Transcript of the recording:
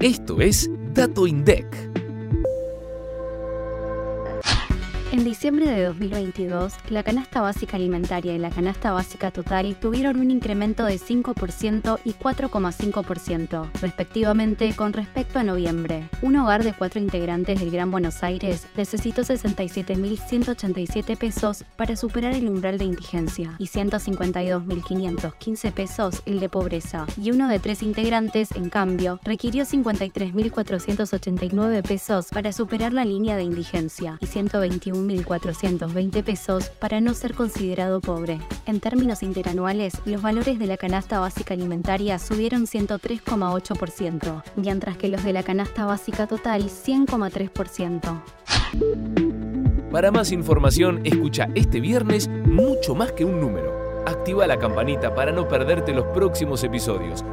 Esto es Dato INDEC. En diciembre de 2022, la canasta básica alimentaria y la canasta básica total tuvieron un incremento de 5% y 4,5%, respectivamente, con respecto a noviembre. Un hogar de cuatro integrantes del Gran Buenos Aires necesitó 67.187 pesos para superar el umbral de indigencia y 152.515 pesos el de pobreza, y uno de tres integrantes, en cambio, requirió 53.489 pesos para superar la línea de indigencia y 121 1.420 pesos para no ser considerado pobre. En términos interanuales, los valores de la canasta básica alimentaria subieron 103,8%, mientras que los de la canasta básica total 100,3%. Para más información, escucha este viernes mucho más que un número. Activa la campanita para no perderte los próximos episodios